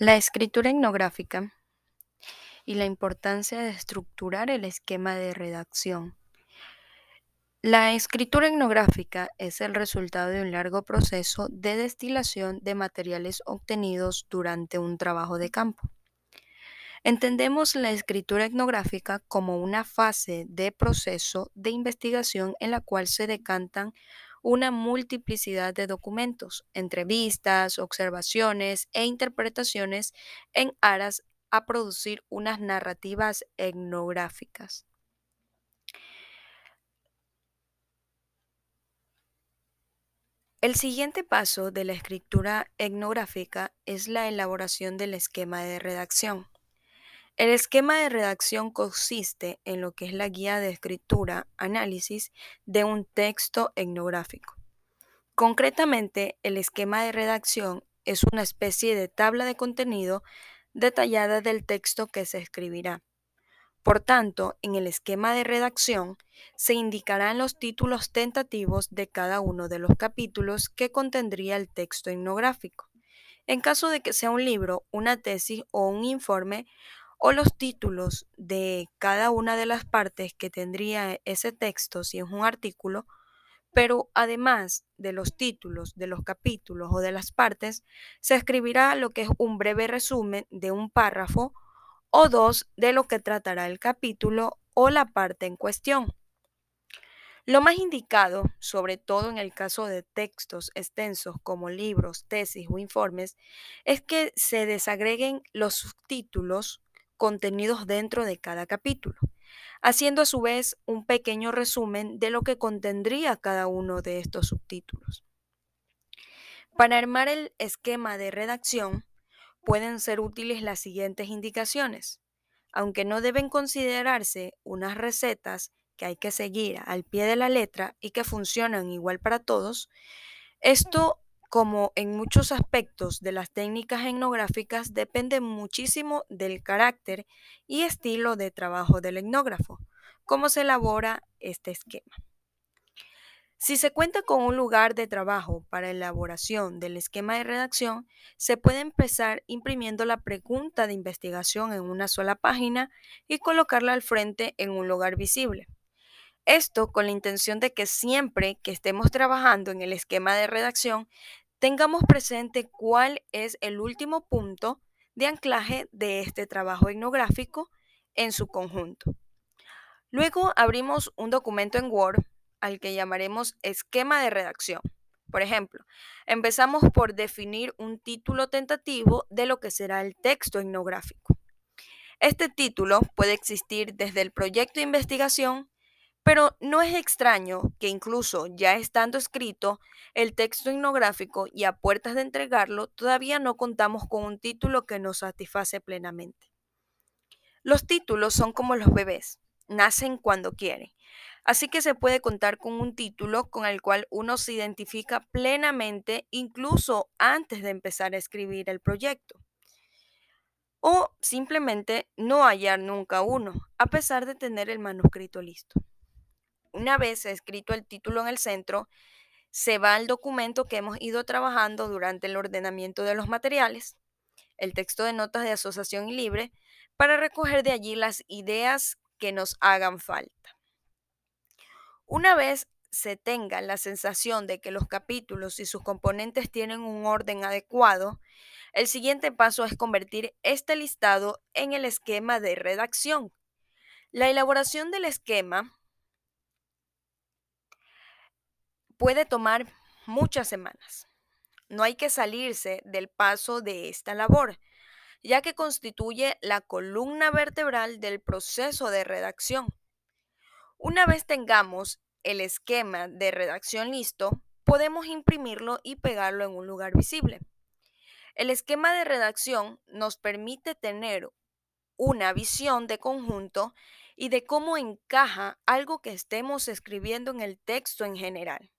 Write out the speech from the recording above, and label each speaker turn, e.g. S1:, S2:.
S1: La escritura etnográfica y la importancia de estructurar el esquema de redacción. La escritura etnográfica es el resultado de un largo proceso de destilación de materiales obtenidos durante un trabajo de campo. Entendemos la escritura etnográfica como una fase de proceso de investigación en la cual se decantan una multiplicidad de documentos, entrevistas, observaciones e interpretaciones en aras a producir unas narrativas etnográficas. El siguiente paso de la escritura etnográfica es la elaboración del esquema de redacción. El esquema de redacción consiste en lo que es la guía de escritura, análisis de un texto etnográfico. Concretamente, el esquema de redacción es una especie de tabla de contenido detallada del texto que se escribirá. Por tanto, en el esquema de redacción se indicarán los títulos tentativos de cada uno de los capítulos que contendría el texto etnográfico. En caso de que sea un libro, una tesis o un informe, o los títulos de cada una de las partes que tendría ese texto si es un artículo, pero además de los títulos de los capítulos o de las partes, se escribirá lo que es un breve resumen de un párrafo o dos de lo que tratará el capítulo o la parte en cuestión. Lo más indicado, sobre todo en el caso de textos extensos como libros, tesis o informes, es que se desagreguen los subtítulos contenidos dentro de cada capítulo, haciendo a su vez un pequeño resumen de lo que contendría cada uno de estos subtítulos. Para armar el esquema de redacción pueden ser útiles las siguientes indicaciones, aunque no deben considerarse unas recetas que hay que seguir al pie de la letra y que funcionan igual para todos, esto como en muchos aspectos de las técnicas etnográficas, depende muchísimo del carácter y estilo de trabajo del etnógrafo, cómo se elabora este esquema. Si se cuenta con un lugar de trabajo para elaboración del esquema de redacción, se puede empezar imprimiendo la pregunta de investigación en una sola página y colocarla al frente en un lugar visible. Esto con la intención de que siempre que estemos trabajando en el esquema de redacción, tengamos presente cuál es el último punto de anclaje de este trabajo etnográfico en su conjunto. Luego abrimos un documento en Word al que llamaremos esquema de redacción. Por ejemplo, empezamos por definir un título tentativo de lo que será el texto etnográfico. Este título puede existir desde el proyecto de investigación pero no es extraño que incluso ya estando escrito el texto etnográfico y a puertas de entregarlo, todavía no contamos con un título que nos satisface plenamente. Los títulos son como los bebés, nacen cuando quieren. Así que se puede contar con un título con el cual uno se identifica plenamente incluso antes de empezar a escribir el proyecto. O simplemente no hallar nunca uno, a pesar de tener el manuscrito listo. Una vez escrito el título en el centro, se va al documento que hemos ido trabajando durante el ordenamiento de los materiales, el texto de notas de asociación y libre, para recoger de allí las ideas que nos hagan falta. Una vez se tenga la sensación de que los capítulos y sus componentes tienen un orden adecuado, el siguiente paso es convertir este listado en el esquema de redacción. La elaboración del esquema puede tomar muchas semanas. No hay que salirse del paso de esta labor, ya que constituye la columna vertebral del proceso de redacción. Una vez tengamos el esquema de redacción listo, podemos imprimirlo y pegarlo en un lugar visible. El esquema de redacción nos permite tener una visión de conjunto y de cómo encaja algo que estemos escribiendo en el texto en general.